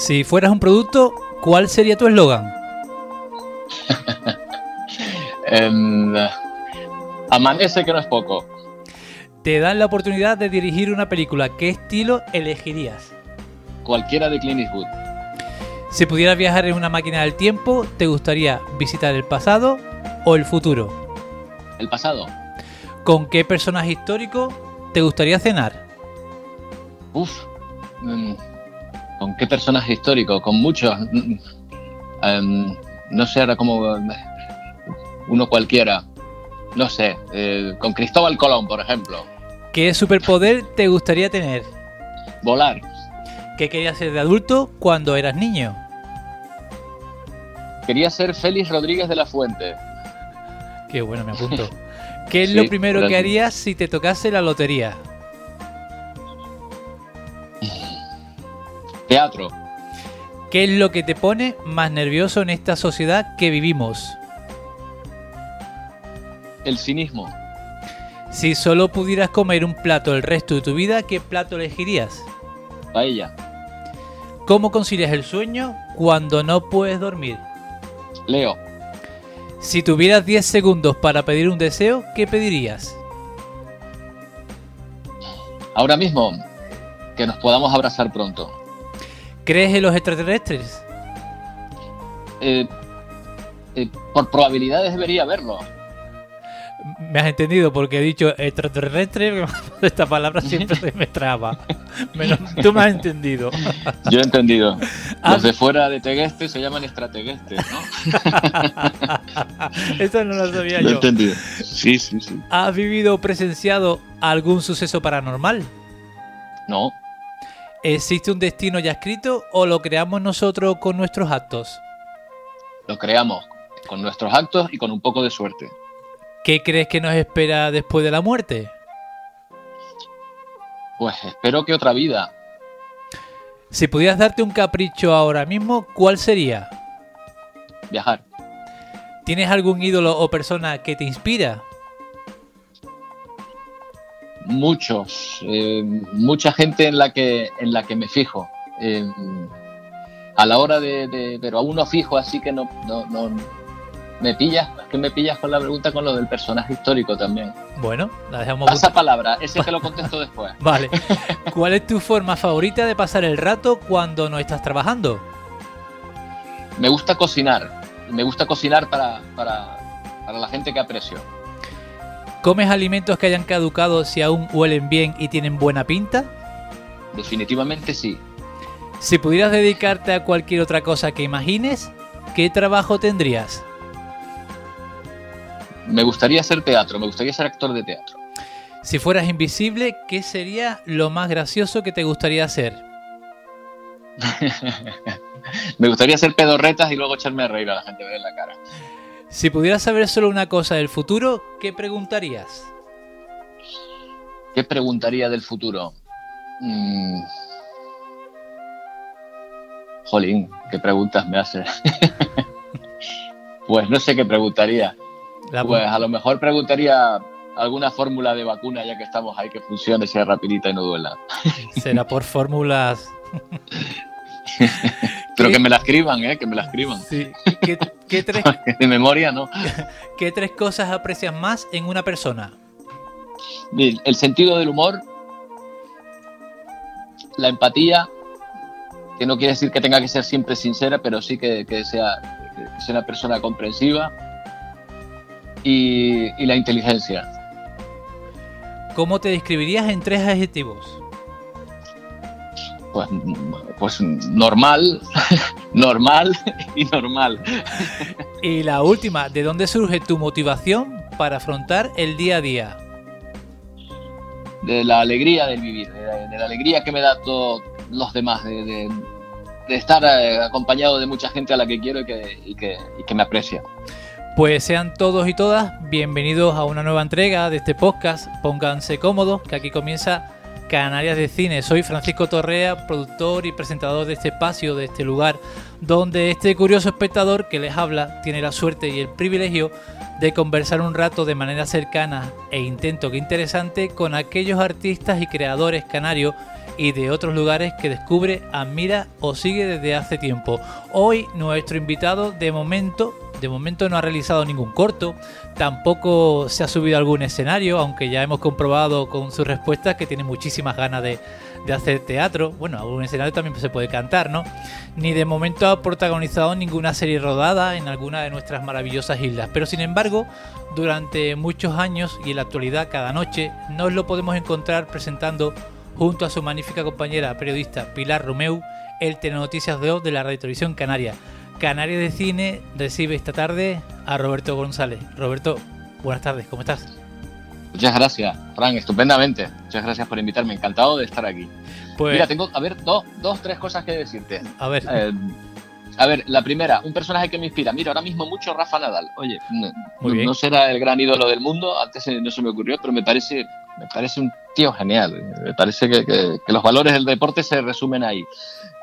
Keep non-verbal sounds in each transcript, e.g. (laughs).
Si fueras un producto, ¿cuál sería tu eslogan? (laughs) Em, amanece que no es poco. Te dan la oportunidad de dirigir una película. ¿Qué estilo elegirías? Cualquiera de Clint Eastwood. Si pudieras viajar en una máquina del tiempo, ¿te gustaría visitar el pasado o el futuro? El pasado. ¿Con qué personaje histórico te gustaría cenar? Uf. Mm, ¿Con qué personaje histórico? Con muchos. Em, no sé, ahora como uno cualquiera. No sé, eh, con Cristóbal Colón, por ejemplo. ¿Qué superpoder te gustaría tener? Volar. ¿Qué querías ser de adulto cuando eras niño? Quería ser Félix Rodríguez de la Fuente. Qué bueno, me apunto. (laughs) ¿Qué es lo primero que harías si te tocase la lotería? Teatro. ¿Qué es lo que te pone más nervioso en esta sociedad que vivimos? El cinismo. Si solo pudieras comer un plato el resto de tu vida, ¿qué plato elegirías? Paella. ¿Cómo concilias el sueño cuando no puedes dormir? Leo. Si tuvieras 10 segundos para pedir un deseo, ¿qué pedirías? Ahora mismo, que nos podamos abrazar pronto. ¿Crees en los extraterrestres? Eh, eh, por probabilidades debería haberlo. Me has entendido porque he dicho extraterrestre, (laughs) esta palabra siempre (laughs) se me traba. tú me has entendido. Yo he entendido. (laughs) Los de fuera de Tegueste se llaman extrateguestes, ¿no? Eso no lo sabía lo yo. He entendido. Sí, sí, sí. ¿Has vivido o presenciado algún suceso paranormal? No. ¿Existe un destino ya escrito o lo creamos nosotros con nuestros actos? Lo creamos con nuestros actos y con un poco de suerte. ¿Qué crees que nos espera después de la muerte? Pues espero que otra vida. Si pudieras darte un capricho ahora mismo, ¿cuál sería? Viajar. ¿Tienes algún ídolo o persona que te inspira? Muchos, eh, mucha gente en la que en la que me fijo. Eh, a la hora de, de, pero a uno fijo, así que no, no, no me pillas, que me pillas con la pregunta con lo del personaje histórico también. Bueno, la dejamos. Pasa palabra, ese te lo (laughs) contesto después. Vale. (laughs) ¿Cuál es tu forma favorita de pasar el rato cuando no estás trabajando? Me gusta cocinar. Me gusta cocinar para, para, para la gente que aprecio. ¿Comes alimentos que hayan caducado si aún huelen bien y tienen buena pinta? Definitivamente sí. Si pudieras dedicarte a cualquier otra cosa que imagines, ¿qué trabajo tendrías? Me gustaría hacer teatro, me gustaría ser actor de teatro. Si fueras invisible, ¿qué sería lo más gracioso que te gustaría hacer? (laughs) me gustaría hacer pedorretas y luego echarme a reír a la gente, ver en la cara. Si pudieras saber solo una cosa del futuro, ¿qué preguntarías? ¿Qué preguntaría del futuro? Mm. Jolín, ¿qué preguntas me haces? (laughs) pues no sé qué preguntaría. pues a lo mejor preguntaría alguna fórmula de vacuna ya que estamos ahí que funcione, sea rapidita y no duela. Será por fórmulas. (laughs) Pero que me la escriban, ¿eh? Que me la escriban. Sí. ¿Qué, (laughs) tres... de memoria, ¿no? (laughs) ¿Qué tres cosas aprecias más en una persona? El sentido del humor, la empatía, que no quiere decir que tenga que ser siempre sincera, pero sí que, sea, que sea una persona comprensiva, y, y la inteligencia. ¿Cómo te describirías en tres adjetivos? Pues, pues normal, (laughs) normal y normal. (laughs) Y la última, ¿de dónde surge tu motivación para afrontar el día a día? De la alegría del vivir, de la, alegría que me da todos los demás, de, estar eh, acompañado de mucha gente a la que quiero y que, y que me aprecia. Pues sean todos y todas bienvenidos a una nueva entrega de este podcast. Pónganse cómodos, que aquí comienza Canarias de Cine. Soy Francisco Torrea, productor y presentador de este espacio, de este lugar, donde este curioso espectador que les habla tiene la suerte y el privilegio de conversar un rato de manera cercana e intento que interesante con aquellos artistas y creadores canarios y de otros lugares que descubre, admira o sigue desde hace tiempo. Hoy nuestro invitado de momento de momento no ha realizado ningún corto, tampoco se ha subido a algún escenario, aunque ya hemos comprobado con sus respuestas que tiene muchísimas ganas de, hacer teatro. Bueno, algún escenario también se puede cantar, ¿no? Ni de momento ha protagonizado ninguna serie rodada en alguna de nuestras maravillosas islas. Pero sin embargo, durante muchos años y en la actualidad cada noche nos lo podemos encontrar presentando junto a su magnífica compañera periodista Pilar Romeu el Telenoticias de hoy de la Radio Televisión Canaria. Canarias de Cine recibe esta tarde a Roberto González. Roberto, buenas tardes, ¿cómo estás? Muchas gracias, Fran, estupendamente. Muchas gracias por invitarme, encantado de estar aquí. Pues, Mira, tengo, a ver, dos, dos, tres cosas que decirte. A ver. Eh, a ver, la primera, un personaje que me inspira. Mira, ahora mismo mucho Rafa Nadal. Oye, no, será el gran ídolo del mundo, antes no se me ocurrió, pero me parece, me parece un tío genial. Me parece que, que los valores del deporte se resumen ahí.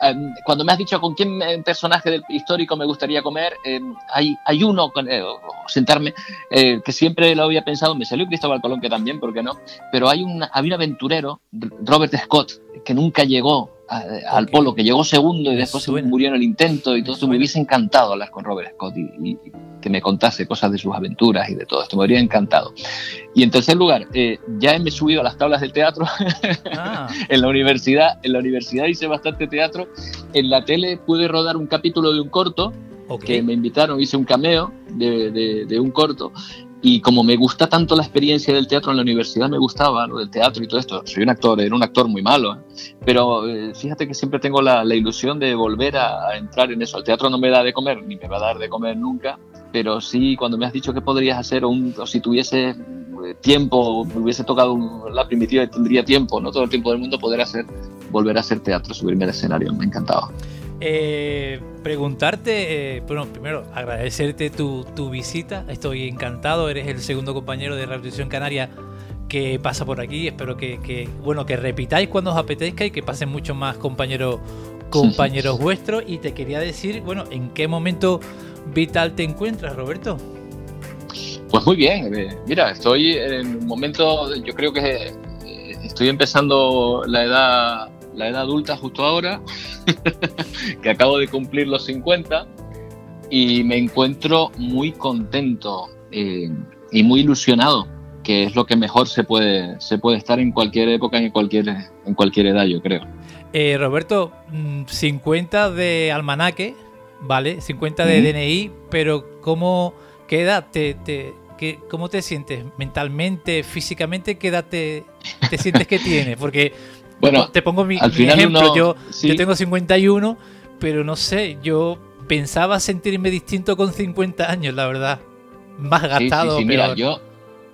Em, cuando me has dicho con quién personaje del histórico me gustaría comer, em, hay, hay uno, con, eh, sentarme, eh, que siempre lo había pensado, me salió Cristóbal Colón, que también, ¿por qué no? Pero hay un, había un aventurero, Robert Scott, que nunca llegó al polo, que llegó segundo y después murió en el intento y todo esto. Me hubiese encantado hablar con Robert Scott y, que me contase cosas de sus aventuras y de todo esto. Me habría encantado. Y en tercer lugar, eh, ya me he subido a las tablas del teatro. (laughs) Ah. en la universidad, en la universidad hice bastante teatro. En la tele pude rodar un capítulo de un corto que me invitaron, hice un cameo de, de, un corto y como me gusta tanto la experiencia del teatro en la universidad, me gustaba lo del teatro y todo esto. Soy un actor, era un actor muy malo, ¿eh? pero eh, fíjate que siempre tengo la, ilusión de volver a, entrar en eso. El teatro no me da de comer, ni me va a dar de comer nunca, pero sí, cuando me has dicho qué podrías hacer, o, si tuviese eh, tiempo, me hubiese tocado la primitiva y tendría tiempo, no todo el tiempo del mundo, poder hacer, volver a hacer teatro, subirme al escenario, me encantaba. Eh, preguntarte, eh, bueno, primero agradecerte tu, visita, estoy encantado, eres el segundo compañero de Revolución Canaria que pasa por aquí, espero que, bueno, que repitáis cuando os apetezca y que pasen muchos más compañeros compañeros vuestros. Y te quería decir, bueno, ¿en qué momento vital te encuentras, Roberto? Pues muy bien, eh, mira, estoy en un momento, yo creo que estoy empezando la edad la edad adulta justo ahora, (laughs) que acabo de cumplir los 50 y me encuentro muy contento eh, y muy ilusionado, que es lo que mejor se puede, se puede estar en cualquier época, en cualquier, en cualquier edad, yo creo. Eh, Roberto, 50 mm, de almanaque, ¿vale? 50 de DNI, pero ¿cómo, qué edad te, te ¿Cómo te sientes mentalmente, físicamente? ¿Qué edad te, te sientes que tienes? Porque bueno, te pongo mi, ejemplo. yo, yo tengo 51, pero no sé, yo pensaba sentirme distinto con 50 años, la verdad. Más gastado. mira, yo,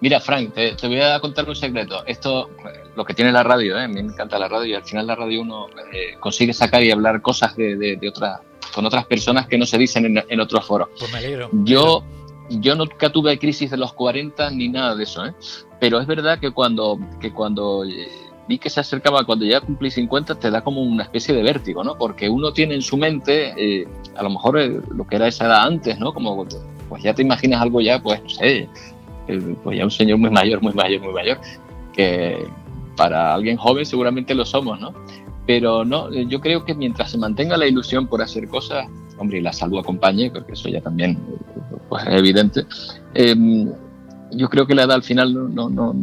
mira, Frank, te, voy a contar un secreto. Esto, lo que tiene la radio, ¿eh? a mí me encanta la radio y al final la radio uno eh, consigue sacar y hablar cosas de, de, con otras personas que no se dicen en, otros foros. Pues me alegro. Yo, yo nunca tuve crisis de los 40 ni nada de eso, ¿eh? pero es verdad que cuando, que cuando eh, vi que se acercaba cuando ya cumplí 50, te da como una especie de vértigo, ¿no? Porque uno tiene en su mente, eh, a lo mejor eh, lo que era esa edad antes, ¿no? Como, pues ya te imaginas algo ya, pues no sé, eh, pues ya un señor muy mayor, muy mayor, muy mayor, que para alguien joven seguramente lo somos, ¿no? Pero no, yo creo que mientras se mantenga la ilusión por hacer cosas, hombre, y la salud acompañe, porque eso ya también pues, es evidente, em, yo creo que la edad al final no, no,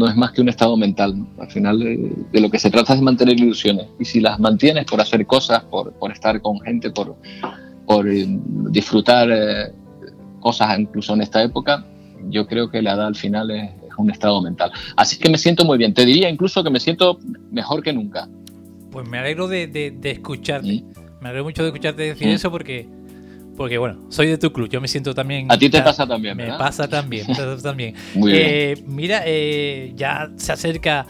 es más que un estado mental. Al final de, lo que se trata es de mantener ilusiones. Y si las mantienes por hacer cosas, por, por estar con gente, por, por eh, disfrutar eh, cosas incluso en esta época, yo creo que la edad al final es, un estado mental. Así que me siento muy bien. Te diría incluso que me siento mejor que nunca. Pues me alegro de, de, escucharte. Me alegro mucho de escucharte decir eso porque, porque, bueno, soy de tu club. Yo me siento también. A ti te pasa también, ¿verdad? Me pasa (laughs) también. Me pasa también. muy eh, bien. Mira, ya se acerca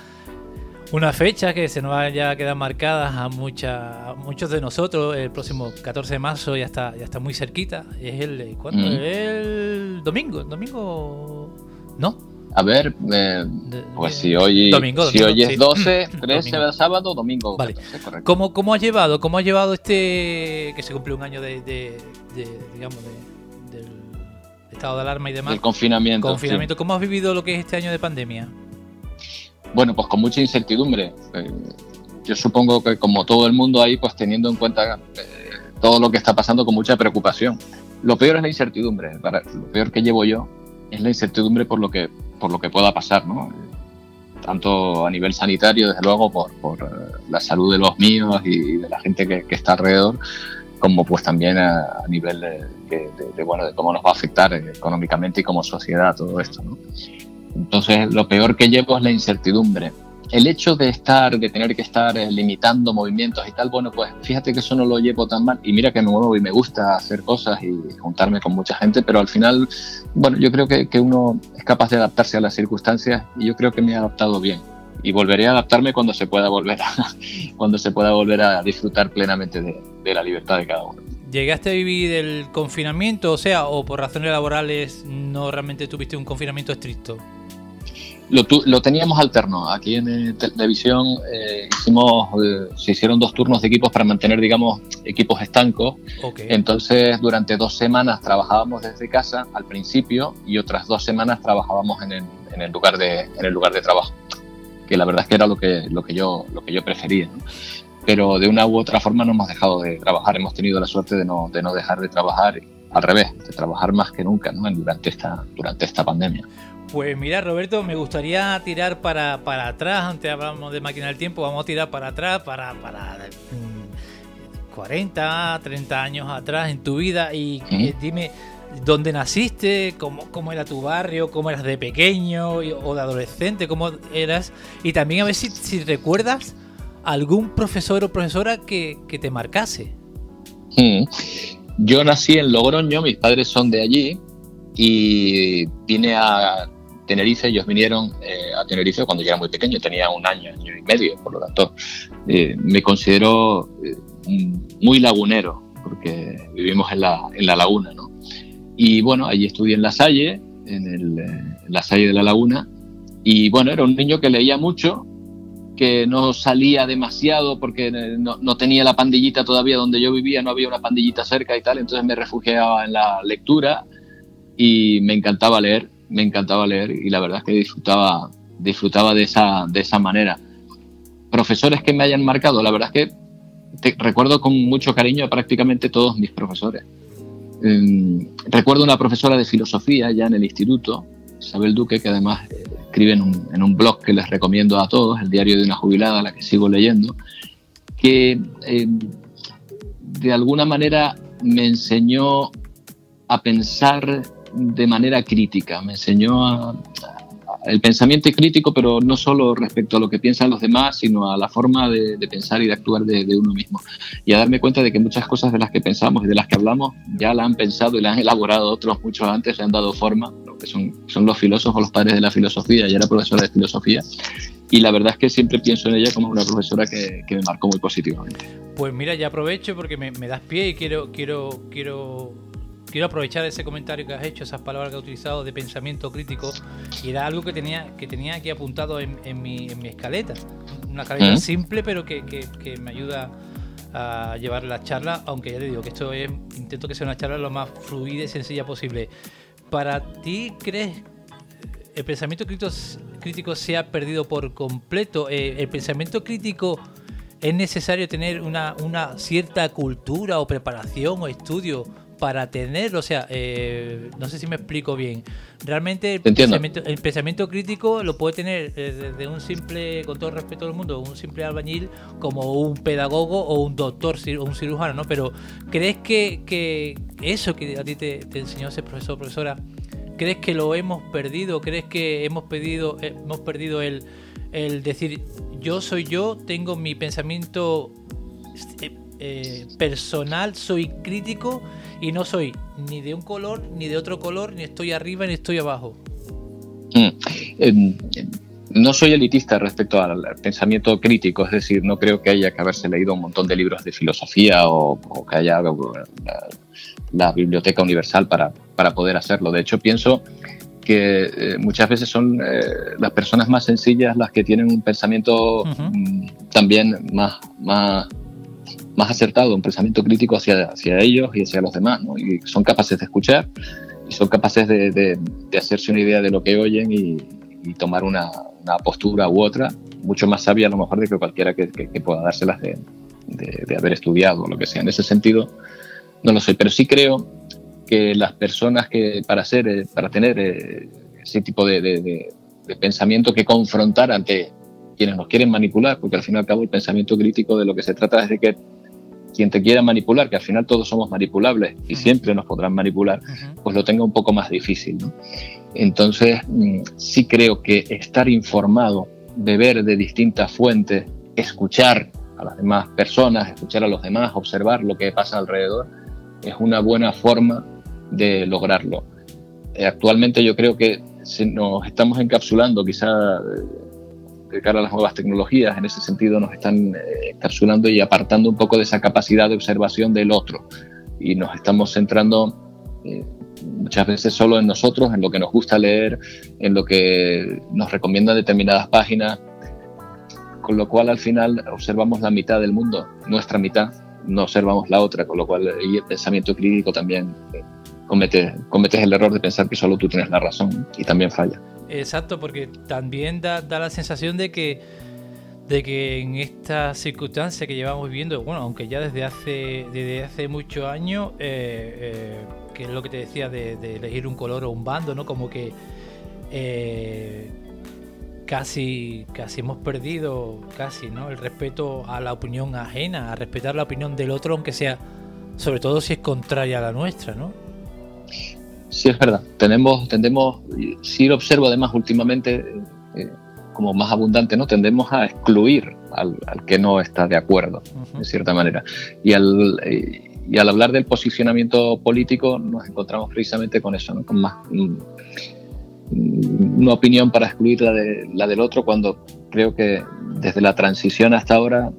una fecha que se nos ya quedado marcada a, mucha, muchos de nosotros. El próximo 14 de marzo ya está, ya está muy cerquita. Es el, ¿cuándo? El domingo. El domingo. ¿No? A ver, eh, pues si hoy, si hoy es 12, 13 de sábado, domingo. Vale. ¿Cómo, ¿Cómo, ha llevado, cómo ha llevado este que se cumplió un año de, de, digamos, del estado de alarma y demás? El confinamiento. Confinamiento. ¿Cómo has vivido lo que es este año de pandemia? Bueno, pues con mucha incertidumbre. Eh, yo supongo que como todo el mundo ahí, pues teniendo en cuenta eh, todo lo que está pasando con mucha preocupación. Lo peor es la incertidumbre. lo peor que llevo yo es la incertidumbre por lo que, por lo que pueda pasar, ¿no? Tanto a nivel sanitario, desde luego, por, por eh, la salud de los míos y de la gente que, está alrededor, como pues también a, nivel de, de, bueno, de cómo nos va a afectar económicamente y como sociedad todo esto, ¿no? Entonces, lo peor que llevo es la incertidumbre. El hecho de estar, de tener que estar eh, limitando movimientos y tal, bueno, pues fíjate que eso no lo llevo tan mal. Y mira que me muevo y me gusta hacer cosas y juntarme con mucha gente, pero al final, bueno, yo creo que, que uno es capaz de adaptarse a las circunstancias y yo creo que me he adaptado bien y volveré a adaptarme cuando se pueda volver a, (laughs) cuando se pueda volver a disfrutar plenamente de, de, la libertad de cada uno. ¿Llegaste a vivir el confinamiento, o sea, o por razones laborales no realmente tuviste un confinamiento estricto? Lo, teníamos alterno. Aquí en eh, televisión eh, hicimos, eh, se hicieron dos turnos de equipos para mantener, digamos, equipos estancos. Entonces, durante dos semanas trabajábamos desde casa al principio y otras dos semanas trabajábamos en el, en el lugar de en el lugar de trabajo, que la verdad es que era lo que lo que yo lo que yo prefería. Pero de una u otra forma no hemos dejado de trabajar. Hemos tenido la suerte de no, de no dejar de trabajar, al revés, de trabajar más que nunca, ¿no? Durante esta durante esta pandemia. Pues mira, Roberto, me gustaría tirar para, atrás, antes hablamos de máquina del tiempo, vamos a tirar para atrás, para, para 40, mm, 30 años atrás en tu vida. Y dime dónde naciste, cómo, cómo, era tu barrio, cómo eras de pequeño o de adolescente, cómo eras, y también a ver si, si recuerdas algún profesor o profesora que, te marcase. Yo nací en Logroño, mis padres son de allí y vine a Tenerife, ellos vinieron eh, a Tenerife cuando yo era muy pequeño, tenía un año, año y medio, por lo tanto eh, me considero eh, muy lagunero, porque vivimos en la, en la laguna, ¿no? Y bueno, allí estudié en La Salle, en, el, La Salle de la Laguna, y bueno, era un niño que leía mucho, que no salía demasiado porque no, no, tenía la pandillita todavía donde yo vivía, no había una pandillita cerca y tal, entonces me refugiaba en la lectura y me encantaba leer me encantaba leer y la verdad es que disfrutaba, disfrutaba de, esa, de esa manera. Profesores que me hayan marcado, la verdad es que recuerdo con mucho cariño a prácticamente todos mis profesores. Em, recuerdo una profesora de filosofía ya en el instituto, Isabel Duque, que además eh, escribe en un, en un, blog que les recomiendo a todos, el diario de una jubilada, la que sigo leyendo, que em, de alguna manera me enseñó a pensar de manera crítica, me enseñó el pensamiento crítico, pero no solo respecto a lo que piensan los demás, sino a la forma de, pensar y de actuar de, uno mismo. Y a darme cuenta de que muchas cosas de las que pensamos y de las que hablamos ya la han pensado y la han elaborado otros muchos antes, le han dado forma, lo que son, son los filósofos, los padres de la filosofía, y era profesora de filosofía. Y la verdad es que siempre pienso en ella como una profesora que, que me marcó muy positivamente. Pues mira, ya aprovecho porque me, me das pie y quiero, quiero, quiero quiero aprovechar ese comentario que has hecho, esas palabras que has utilizado de pensamiento crítico, y era algo que tenía, que tenía aquí apuntado en, mi, en mi, escaleta. Una escaleta simple, pero que, me ayuda a llevar la charla, aunque ya te digo que esto es, intento que sea una charla lo más fluida y sencilla posible. ¿Para ti crees el pensamiento crítico, crítico se ha perdido por completo? Eh, ¿El pensamiento crítico es necesario tener una, una cierta cultura o preparación o estudio para tenerlo. O sea, eh, no sé si me explico bien. Realmente el pensamiento, el pensamiento, crítico lo puede tener desde eh, un simple, con todo el respeto del mundo, un simple albañil como un pedagogo o un doctor o un cirujano, ¿no? Pero ¿crees que, que eso que a ti te, enseñó ese profesor o profesora, crees que lo hemos perdido? ¿Crees que hemos, pedido, eh, hemos perdido el, el decir yo soy yo, tengo mi pensamiento personal, soy crítico y no soy ni de un color, ni de otro color, ni estoy arriba, ni estoy abajo. Mm. no soy elitista respecto al pensamiento crítico, es decir, no creo que haya que haberse leído un montón de libros de filosofía o, que haya la, biblioteca universal para, para, poder hacerlo. De hecho, pienso que eh, muchas veces son eh, las personas más sencillas las que tienen un pensamiento mm, también más, más más acertado, un pensamiento crítico hacia, hacia ellos y hacia los demás, ¿no? Y son capaces de escuchar y son capaces de, de, hacerse una idea de lo que oyen y, tomar una, una, postura u otra, mucho más sabia a lo mejor de que cualquiera que, que, pueda dárselas de, de, haber estudiado o lo que sea. En ese sentido, no lo sé, pero sí creo que las personas que para ser, eh, para tener eh, ese tipo de, pensamiento que confrontar ante quienes nos quieren manipular, porque al fin y al cabo el pensamiento crítico de lo que se trata es de que quien te quiera manipular, que al final todos somos manipulables y siempre nos podrán manipular, pues lo tenga un poco más difícil. Entonces, mm, sí creo que estar informado, beber de distintas fuentes, escuchar a las demás personas, escuchar a los demás, observar lo que pasa alrededor, es una buena forma de lograrlo. Eh, actualmente yo creo que nos estamos encapsulando quizá de cara a las nuevas tecnologías, en ese sentido nos están eh, y apartando un poco de esa capacidad de observación del otro y nos estamos centrando eh, muchas veces solo en nosotros, en lo que nos gusta leer, en lo que nos recomiendan determinadas páginas, con lo cual al final observamos la mitad del mundo, nuestra mitad, no observamos la otra, con lo cual el pensamiento crítico también eh, comete, cometes el error de pensar que solo tú tienes la razón y también falla. Exacto, porque también da, la sensación de que, de que en esta circunstancia que llevamos viviendo, bueno, aunque ya desde hace, desde hace muchos años, eh, eh, que es lo que te decía de, elegir un color o un bando, ¿no? Como que eh, casi, casi hemos perdido, casi, ¿no? El respeto a la opinión ajena, a respetar la opinión del otro, aunque sea, sobre todo si es contraria a la nuestra, ¿no? Sí, es verdad. Tenemos, tendemos, si lo observo además últimamente eh, como más abundante, ¿no? Tendemos a excluir al, que no está de acuerdo, de cierta manera. Y al, eh, y al hablar del posicionamiento político nos encontramos precisamente con eso, ¿no? Con más mm, una opinión para excluir la, de, la del otro cuando creo que desde la transición hasta ahora,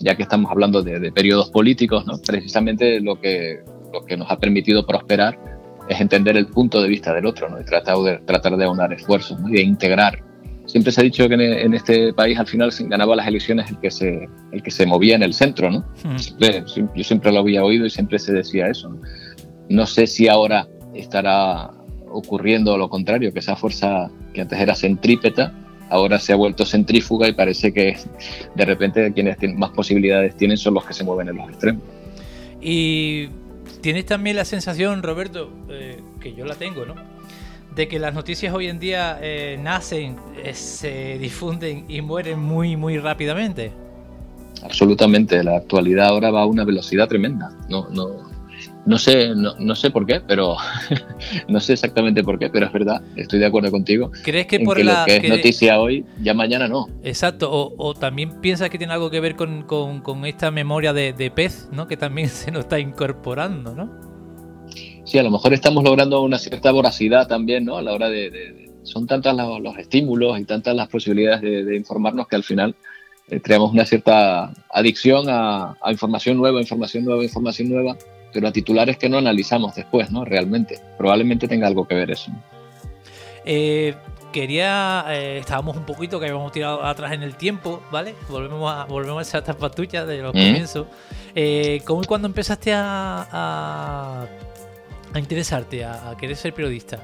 ya que estamos hablando de, de periodos políticos, ¿no? precisamente lo que, lo que nos ha permitido prosperar es entender el punto de vista del otro ¿no? y tratar de, tratar de aunar esfuerzos y de integrar. Siempre se ha dicho que en, este país al final se ganaba las elecciones el que se, el que se movía en el centro. ¿no? Hmm. yo siempre lo había oído y siempre se decía eso. ¿no? sé si ahora estará ocurriendo lo contrario, que esa fuerza que antes era centrípeta, ahora se ha vuelto centrífuga y parece que de repente quienes tienen más posibilidades tienen son los que se mueven en los extremos. Y tienes también la sensación, Roberto, eh, que yo la tengo, ¿no? De que las noticias hoy en día eh, nacen, eh, se difunden y mueren muy, muy rápidamente. Absolutamente, la actualidad ahora va a una velocidad tremenda. No, no, no sé, no, sé por qué, pero (laughs) no sé exactamente por qué, pero es verdad, estoy de acuerdo contigo. ¿Crees que por la lo que es noticia hoy, ya mañana no? Exacto, o, también piensas que tiene algo que ver con, esta memoria de, pez, ¿no? Que también (laughs) se nos está incorporando, ¿no? Sí, a lo mejor estamos logrando una cierta voracidad también, ¿no? A la hora de... son tantas los, estímulos y tantas las posibilidades de, informarnos que al final eh, creamos una cierta adicción a, a información nueva, información nueva, información nueva pero a titulares que no analizamos después, ¿no? Realmente. Probablemente tenga algo que ver eso. Eh, quería. eh, estábamos un poquito que habíamos tirado atrás en el tiempo, ¿vale? Volvemos a, volvemos a esa etapa tuya de los Mm. comienzos. Eh, ¿Cómo y cuándo empezaste a, a, a interesarte, a, a querer ser periodista?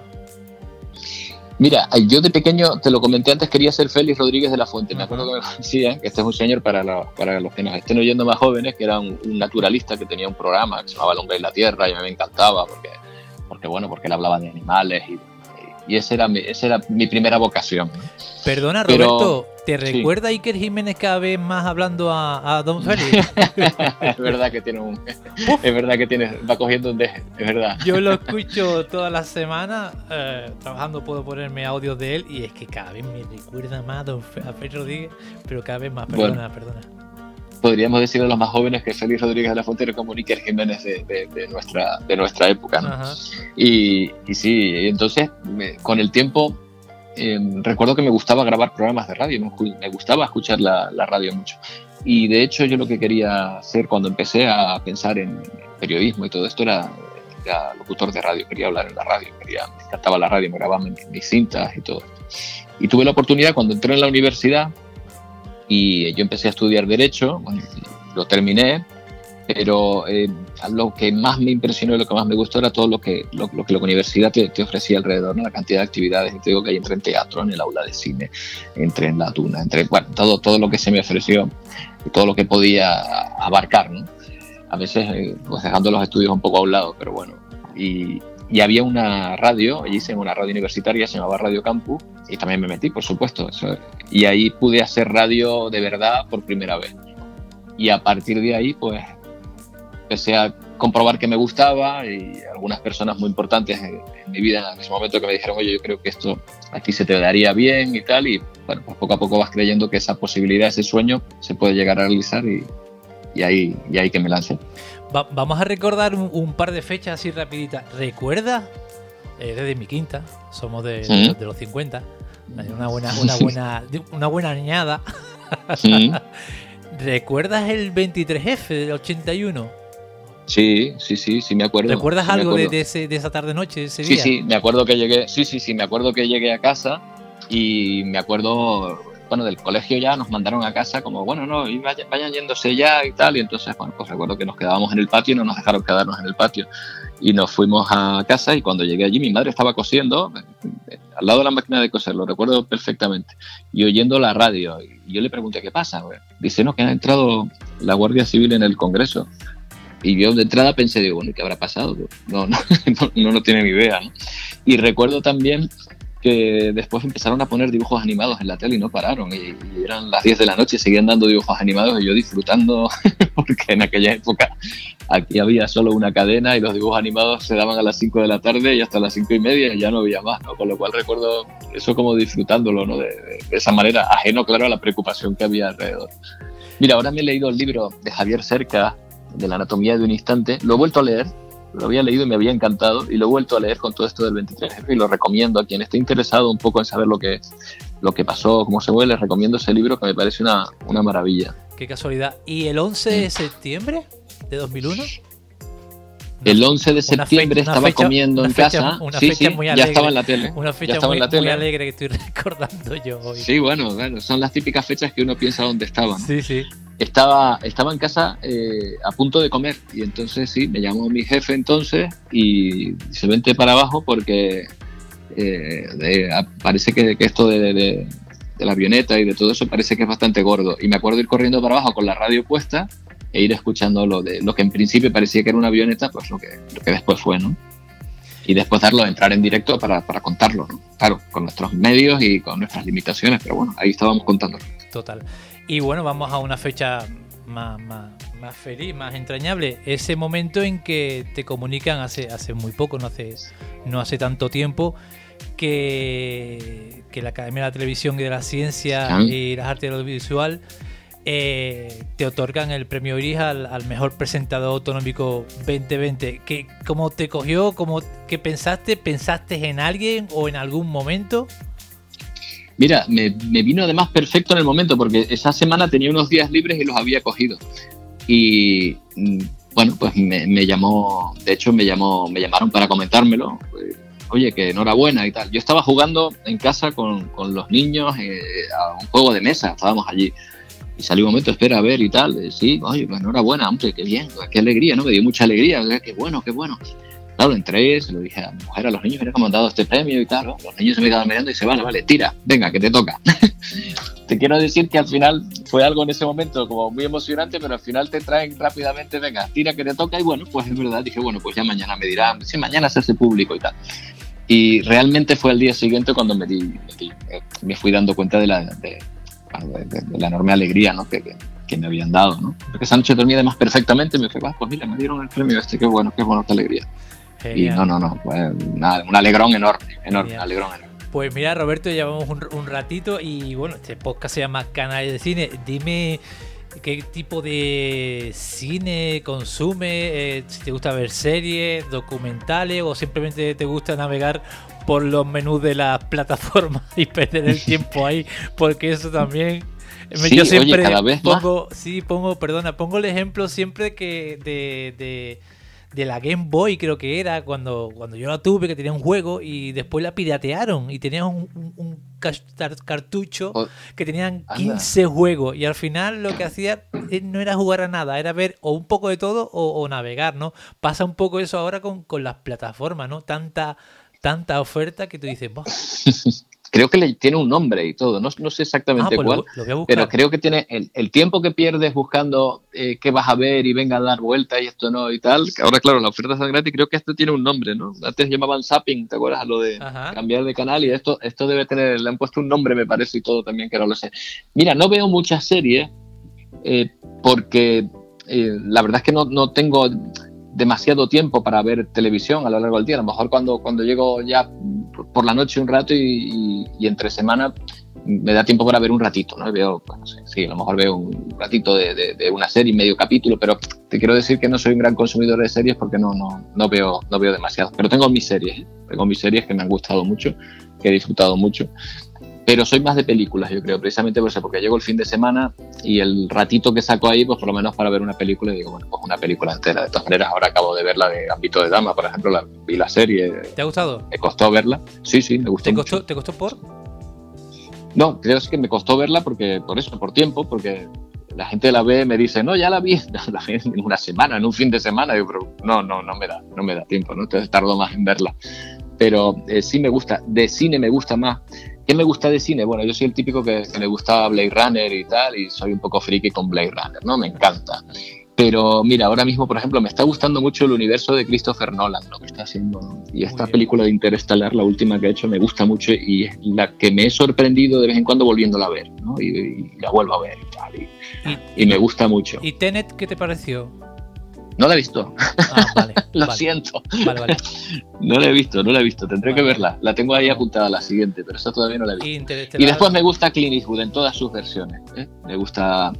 Mira, yo de pequeño, te lo comenté antes, quería ser Félix Rodríguez de la Fuente. Me acuerdo que me decían que este es un señor para, la- para los que nos estén oyendo más jóvenes, que era un, un naturalista que tenía un programa que se llamaba El hombre y la tierra y a mí me encantaba porque, porque bueno, porque él hablaba de animales y, y ese era mi, esa era mi primera vocación. Perdona, Pero- Roberto, ¿te sí. recuerda Iker Jiménez cada vez más hablando a, a Don (laughs) Félix? es verdad que tiene un, es verdad que tiene, va cogiendo un deje, es verdad. Yo lo escucho toda la semana, eh, trabajando puedo ponerme audios de él y es que cada vez me recuerda más a Don Félix Rodríguez, pero cada vez más, perdona, perdona. Podríamos decir a los más jóvenes que Félix Rodríguez de la Fuente era como un Iker Jiménez de, de- de nuestra, de nuestra época. ¿no? Y, y sí, entonces me- con el tiempo eh, recuerdo que me gustaba grabar programas de radio, me, me gustaba escuchar la, la radio mucho. Y de hecho yo lo que quería hacer cuando empecé a pensar en periodismo y todo esto era, era locutor de radio, quería hablar en la radio, quería, me encantaba la radio, me grababa mis, mis cintas y todo esto. Y tuve la oportunidad cuando entré en la universidad y yo empecé a estudiar Derecho, lo terminé, pero eh, lo que más me impresionó y lo que más me gustó era todo lo que, lo, que la universidad te, ofrecía alrededor, ¿no? la cantidad de actividades. Y te digo que ahí entré en teatro, en el aula de cine, entré en la tuna, entré, bueno, todo, todo lo que se me ofreció todo lo que podía abarcar. ¿no? A veces eh, pues dejando los estudios un poco a un lado, pero bueno. Y, y había una radio, allí hice una radio universitaria, se llamaba Radio Campus, y también me metí, por supuesto. Eso, y ahí pude hacer radio de verdad por primera vez. Y a partir de ahí, pues empecé a comprobar que me gustaba y algunas personas muy importantes en, en mi vida en ese momento que me dijeron, oye, yo creo que esto aquí se te daría bien y tal, y bueno, pues poco a poco vas creyendo que esa posibilidad, ese sueño, se puede llegar a realizar y, y ahí, y ahí que me lancé. Va- vamos a recordar un, un par de fechas así rapiditas. ¿Recuerdas? Eh, desde mi quinta, somos de, Sí. de los 50. Una buena, una buena, una buena añada. (laughs) ¿Recuerdas el 23F del 81? Sí, sí, sí, sí me acuerdo. ¿Recuerdas sí algo de, ese, de esa tarde noche, ese Sí, día? sí, me acuerdo que llegué, sí, sí, sí, me acuerdo que llegué a casa y me acuerdo, bueno, del colegio ya nos mandaron a casa como, bueno, no, y vaya- vayan, yéndose ya y tal, y entonces, bueno, pues recuerdo que nos quedábamos en el patio y no nos dejaron quedarnos en el patio y nos fuimos a casa y cuando llegué allí mi madre estaba cosiendo al lado de la máquina de coser, lo recuerdo perfectamente, y oyendo la radio, yo le pregunté, ¿qué pasa? Dice, no, que ha entrado la Guardia Civil en el Congreso. Y yo de entrada pensé, digo, bueno, ¿y ¿qué habrá pasado? No, no, (laughs) no, no, no tiene ni idea. Y recuerdo también que después empezaron a poner dibujos animados en la tele y no pararon. Y, y eran las 10 de la noche y seguían dando dibujos animados y yo disfrutando, (laughs) porque en aquella época aquí había solo una cadena y los dibujos animados se daban a las 5 de la tarde y hasta las 5 y media y ya no había más, ¿no? Con lo cual recuerdo eso como disfrutándolo, ¿no? De, de- de esa manera, ajeno, claro, a la preocupación que había alrededor. Mira, ahora me he leído el libro de Javier Cerca, de la anatomía de un instante, lo he vuelto a leer, lo había leído y me había encantado y lo he vuelto a leer con todo esto del 23F y lo recomiendo a quien esté interesado un poco en saber lo que, lo que pasó, cómo se fue, les recomiendo ese libro que me parece una, una maravilla. Qué casualidad. ¿Y el 11 de septiembre de 2001? El 11 de septiembre una estaba fecha- comiendo en fecha- casa. una sí, fecha sí, muy ya alegre. estaba en la tele. Una ya fecha muy, la muy alegre que estoy (laughs) recordando yo hoy. Sí, bueno, bueno, son las típicas fechas que uno piensa dónde estaban. sí. sí. Estaba, estaba en casa eh, a punto de comer y entonces sí, me llamó mi jefe entonces y se vente para abajo porque eh, de- parece que, que esto de, de- de la avioneta y de todo eso parece que es bastante gordo. Y me acuerdo ir corriendo para abajo con la radio puesta e ir escuchando lo, de, lo que en principio parecía que era una avioneta, pues lo que, lo que después fue, ¿no? Y después darlo, entrar en directo para, para contarlo, ¿no? Claro, con nuestros medios y con nuestras limitaciones, pero bueno, ahí estábamos contándolo. Total. Y bueno, vamos a una fecha más, más, más feliz, más entrañable. Ese momento en que te comunican hace, hace muy poco, no hace, no hace tanto tiempo, que, que la Academia de la Televisión y de la Ciencia y las Artes Audiovisual eh, te otorgan el premio Iris al, al mejor presentador autonómico 2020. ¿Qué, ¿Cómo te cogió? ¿Cómo, ¿Qué pensaste? ¿Pensaste en alguien o en algún momento? Mira, me, me vino además perfecto en el momento porque esa semana tenía unos días libres y los había cogido. Y mm, bueno, pues me, me llamó, de hecho me llamó, me llamaron para comentármelo. eh, oye, que enhorabuena y tal. Yo estaba jugando en casa con, con los niños eh, a un juego de mesa, estábamos allí. Y salió un momento, espera a ver y tal. Eh, sí, oye, pues enhorabuena, hombre, qué bien, qué alegría, ¿no? Me dio mucha alegría, qué bueno, qué bueno. Claro, entré, se lo dije a mi mujer, a los niños, mira cómo han dado este premio y tal. Los niños se me quedaban mirando y dice, vale, vale, tira, venga, que te toca. (laughs) te quiero decir que al final fue algo en ese momento como muy emocionante, pero al final te traen rápidamente, venga, tira que te toca. Y bueno, pues es verdad, dije, bueno, pues ya mañana me dirán, si mañana se hace público y tal. Y realmente fue el día siguiente cuando me, di, me, fui dando cuenta de la, de, la enorme alegría ¿no? que, que, me habían dado. ¿no? Porque esa noche dormí además perfectamente y me fue, ah, pues mira, me dieron el premio este, qué bueno, qué bueno, qué alegría. Y no, no, no, pues, nada, un alegrón enorme, enorme, alegrón enorme. Pues mira, Roberto, llevamos un, un, ratito y bueno, este podcast se llama Canal de Cine. Dime qué tipo de cine consume, eh, si te gusta ver series, documentales o simplemente te gusta navegar por los menús de las (laughs) plataformas y perder el tiempo ahí, porque eso también yo siempre pongo, sí, pongo, perdona, pongo el ejemplo siempre que de de la Game Boy, creo que era, cuando, cuando yo la tuve, que tenía un juego y después la piratearon y tenía un, cartucho que tenían 15 juegos y al final lo que hacía eh, no era jugar a nada, era ver o un poco de todo o, navegar, ¿no? Pasa un poco eso ahora con, con las plataformas, ¿no? Tanta, tanta oferta que tú dices, (laughs) creo que le tiene un nombre y todo, no, no sé exactamente ah, pues cuál, pero creo que tiene el, tiempo que pierdes buscando eh, qué vas a ver y venga a dar vueltas y esto no y tal, ahora claro, la oferta está gratis, creo que esto tiene un nombre, ¿no? Antes llamaban zapping, ¿te acuerdas? Lo de cambiar de canal y esto, esto debe tener, le han puesto un nombre me parece y todo también que no lo sé. Mira, no veo muchas series eh, porque eh, la verdad es que no, no tengo demasiado tiempo para ver televisión a lo largo del día. A lo mejor cuando, cuando llego ya por la noche un rato y, entre semana me da tiempo para ver un ratito, ¿no? Veo, pues, sí, a lo mejor veo un ratito de, de, una serie, medio capítulo, pero te quiero decir que no soy un gran consumidor de series porque no, no, no, veo, no veo demasiado. Pero tengo mis series, ¿eh? tengo mis series que me han gustado mucho, que he disfrutado mucho pero soy más de películas, yo creo, precisamente por eso, porque llego el fin de semana y el ratito que saco ahí, pues por lo menos para ver una película, y digo, bueno, pues una película entera. De todas maneras, ahora acabo de ver la de Ámbito de Dama, por ejemplo, la, vi la serie. ¿Te ha gustado? Me costó verla. Sí, sí, me gustó. ¿Te costó, ¿te costó por? No, creo que me costó verla porque, por eso, por tiempo, porque la gente la ve, me dice, no, ya la vi, (laughs) la vi en una semana, en un fin de semana. Yo, pero no, no, no me da, no me da tiempo, ¿no? Entonces tardo más en verla. Pero eh, sí me gusta, de cine me gusta más ¿Qué me gusta de cine? Bueno, yo soy el típico que, le gustaba Blade Runner y tal, y soy un poco friki con Blade Runner, ¿no? Me encanta. Pero mira, ahora mismo, por ejemplo, me está gustando mucho el universo de Christopher Nolan, lo que está haciendo. Y esta película de Interestelar, la última que ha hecho, me gusta mucho y es la que me he sorprendido de vez en cuando volviéndola a ver, ¿no? Y, la vuelvo a ver y tal. Y, me gusta mucho. ¿Y Tenet qué te pareció? No la he visto. Ah, vale, (laughs) Lo siento. Vale, vale. no la he visto, no la he visto. Tendré que verla. La tengo ahí apuntada la siguiente, pero esta todavía no la he visto. Y después me gusta Clint Eastwood en todas sus versiones. ¿eh? Me gusta,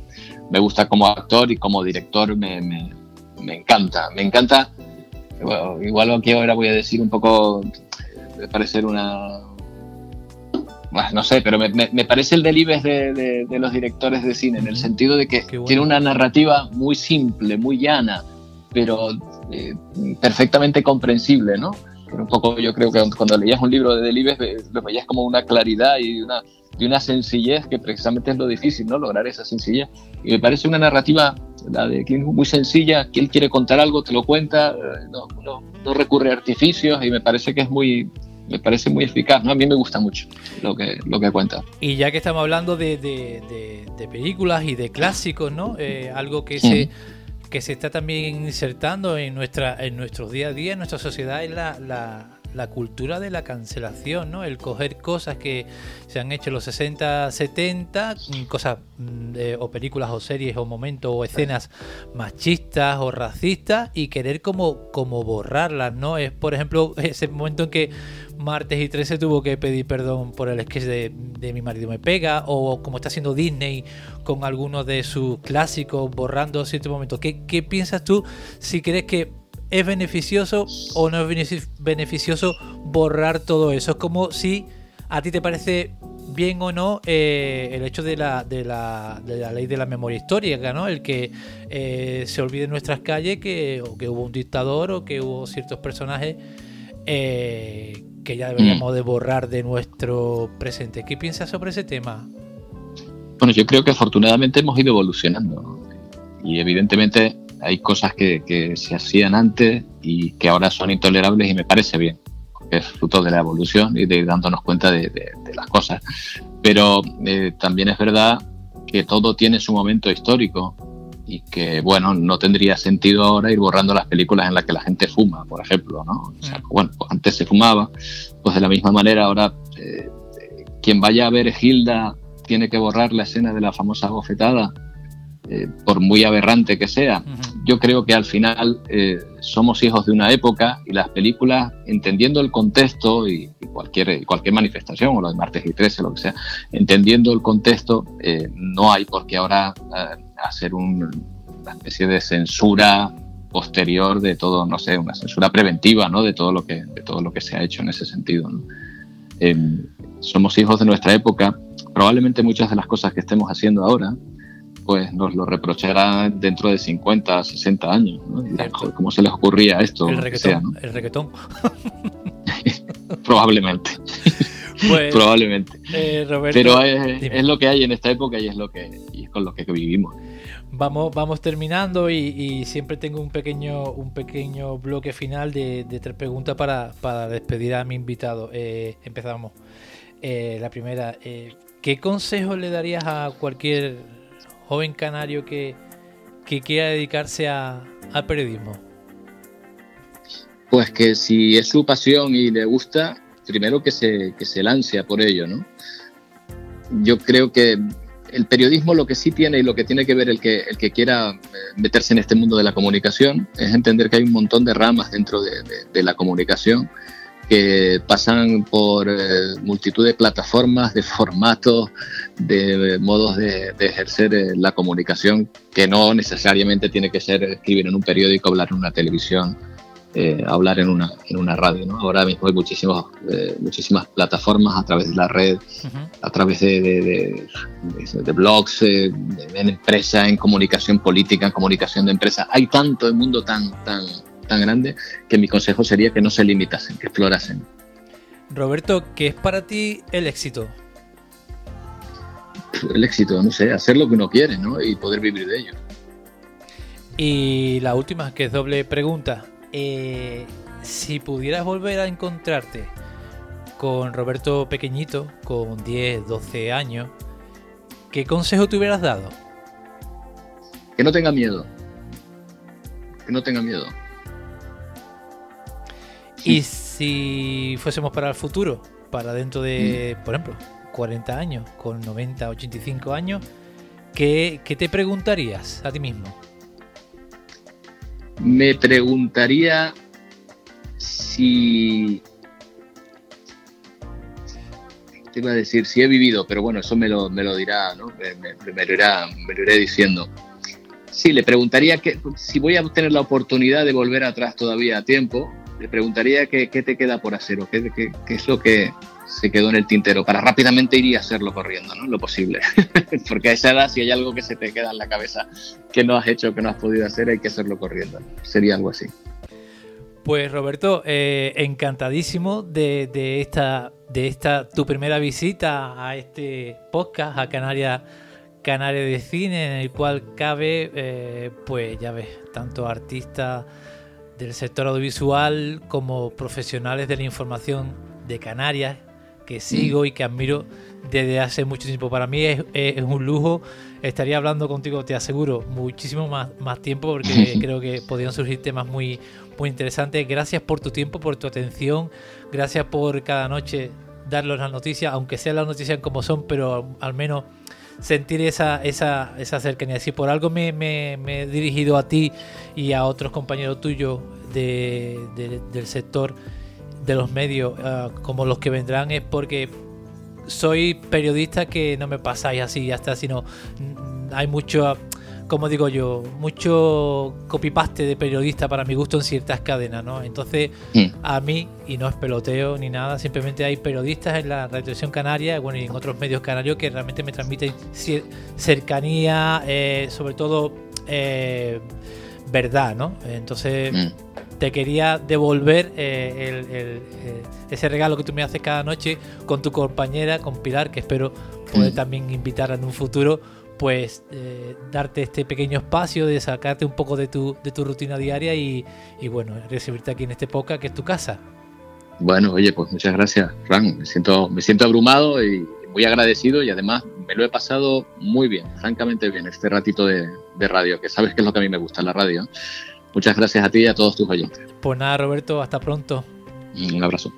me gusta como actor y como director. Me, me, me encanta. Me encanta. igual aquí ahora voy a decir un poco. Me parecer una. no sé, pero me, me, parece el delibes de, de, de, los directores de cine, en el sentido de que tiene una narrativa muy simple, muy llana, pero eh, perfectamente comprensible, ¿no? un poco yo creo que cuando leías un libro de Delibes lo veías como una claridad y una, y una sencillez que precisamente es lo difícil, ¿no? Lograr esa sencillez. Y me parece una narrativa, la de Clint muy sencilla, que él quiere contar algo, te lo cuenta, eh, no, no, no recurre a artificios y me parece que es muy, me parece muy eficaz, ¿no? A mí me gusta mucho lo que, lo que cuenta. Y ya que estamos hablando de, de, de, películas y de clásicos, ¿no? Eh, algo que se que se está también insertando en nuestra en nuestros día a día, en nuestra sociedad, es la, la, cultura de la cancelación, ¿no? El coger cosas que se han hecho en los 60, 70, cosas mm, o películas o series o momentos o escenas machistas o racistas y querer como, como borrarlas, ¿no? Es, por ejemplo, ese momento en que martes y 13 tuvo que pedir perdón por el sketch de, de, Mi marido me pega, o como está haciendo Disney con algunos de sus clásicos, borrando ciertos momentos. ¿Qué, qué piensas tú si crees que es beneficioso o no es beneficioso borrar todo eso? Es como si a ti te parece bien o no eh, el hecho de la, de, la, de la ley de la memoria histórica, ¿no? El que eh, se olvide en nuestras calles que, que hubo un dictador o que hubo ciertos personajes eh, que ya deberíamos de borrar de nuestro presente. ¿Qué piensas sobre ese tema? Bueno, yo creo que afortunadamente hemos ido evolucionando y evidentemente hay cosas que, se hacían antes y que ahora son intolerables y me parece bien, porque es fruto de la evolución y de ir dándonos cuenta de, las cosas. Pero eh, también es verdad que todo tiene su momento histórico y que, bueno, no tendría sentido ahora ir borrando las películas en las que la gente fuma, por ejemplo, ¿no? O sea, mm. bueno, pues antes se fumaba, pues de la misma manera ahora eh, quien vaya a ver Hilda tiene que borrar la escena de la famosa bofetada, eh, por muy aberrante que sea. Yo creo que al final eh, somos hijos de una época y las películas, entendiendo el contexto y, cualquier, cualquier manifestación, o lo de martes y 13, lo que sea, entendiendo el contexto, no hay por qué ahora hacer una especie de censura posterior de todo, no sé, una censura preventiva, ¿no? De todo lo que, de todo lo que se ha hecho en ese sentido. Em, somos hijos de nuestra época. Probablemente muchas de las cosas que estemos haciendo ahora, pues nos lo reprocharán dentro de 50, 60 años. ¿no? ¿Cómo se les ocurría esto? El reggaetón. El reggaetón. (laughs) Probablemente. (laughs) Pues, Probablemente. Eh, Pero es, lo que hay en esta época y es lo que y es con lo que vivimos. Vamos, vamos terminando y, siempre tengo un pequeño, un pequeño bloque final de, tres preguntas para, despedir a mi invitado. Eh, empezamos. Eh, la primera, eh, ¿qué consejo le darías a cualquier joven canario que, quiera dedicarse a, al periodismo? Pues que si es su pasión y le gusta, primero que se, que se lance a por ello, ¿no? Yo creo que el periodismo lo que sí tiene y lo que tiene que ver el que, el que quiera eh, meterse en este mundo de la comunicación es entender que hay un montón de ramas dentro de, la comunicación que pasan por eh, multitud de plataformas, de formatos, de modos de, ejercer eh, la comunicación, que no necesariamente tiene que ser escribir en un periódico, hablar en una televisión, eh, hablar en una, en una radio. ¿no? Ahora mismo hay muchísimos, eh, muchísimas plataformas a través de la red, a través de, de, blogs, en empresa, en comunicación política, en comunicación de empresa. Hay tanto, el mundo tan, tan, tan grande que mi consejo sería que no se limitasen, que explorasen. Roberto, ¿qué es para ti el éxito? El éxito, no sé, hacer lo que uno quiere ¿no? y poder vivir de ello. Y la última, que es doble pregunta. Eh, si pudieras volver a encontrarte con Roberto pequeñito, con 10, 12 años, ¿qué consejo te hubieras dado? Que no tenga miedo. Que no tenga miedo. Y si fuésemos para el futuro, para dentro de, mm. por ejemplo, 40 años, con 90, 85 años, ¿qué, ¿qué te preguntarías a ti mismo? Me preguntaría si... Te iba a decir si he vivido, pero bueno, eso me lo, me lo dirá, ¿no? Me, lo irá, me lo iré diciendo. Sí, le preguntaría que si voy a tener la oportunidad de volver atrás todavía a tiempo, le preguntaría qué, qué te queda por hacer o qué, qué, qué, es lo que se quedó en el tintero para rápidamente ir y hacerlo corriendo, ¿no? Lo posible. (laughs) Porque a esa edad, si hay algo que se te queda en la cabeza que no has hecho, que no has podido hacer, hay que hacerlo corriendo. Sería algo así. Pues Roberto, eh, encantadísimo de, esta, de esta tu primera visita a este podcast, a Canarias Canarias de Cine, en el cual cabe, eh, pues ya ves, tanto artistas del sector audiovisual como profesionales de la información de Canarias, que sigo y que admiro desde hace mucho tiempo. Para mí es, un lujo. Estaría hablando contigo, te aseguro, muchísimo más, más tiempo porque (laughs) creo que podrían surgir temas muy, muy interesantes. Gracias por tu tiempo, por tu atención. Gracias por cada noche darles las noticias, aunque sean las noticias como son, pero al menos sentir esa, esa, esa cercanía. Si por algo me, he dirigido a ti y a otros compañeros tuyos del sector de los medios ah, como los que vendrán es porque soy periodista que no me pasáis así ya está, sino mm, hay mucho, como digo yo, mucho copypaste de periodista para mi gusto en ciertas cadenas, ¿no? Entonces, mm. a mí, y no es peloteo ni nada, simplemente hay periodistas en la televisión canaria, bueno, y en otros medios canarios que realmente me transmiten cercanía, eh, sobre todo eh, verdad, ¿no? Entonces... Mm te quería devolver eh, ese regalo que tú me haces cada noche con tu compañera, con Pilar, que espero poder mm. también invitar en un futuro, pues eh, darte este pequeño espacio de sacarte un poco de tu, de tu rutina diaria y, bueno, recibirte aquí en este podcast que es tu casa. Bueno, oye, pues muchas gracias, Fran. Me siento, me siento abrumado y muy agradecido y además me lo he pasado muy bien, francamente bien, este ratito de, de radio, que sabes que es lo que a mí me gusta, la radio. Muchas gracias a ti y a todos tus oyentes. Pues nada, Roberto, hasta pronto. Un abrazo.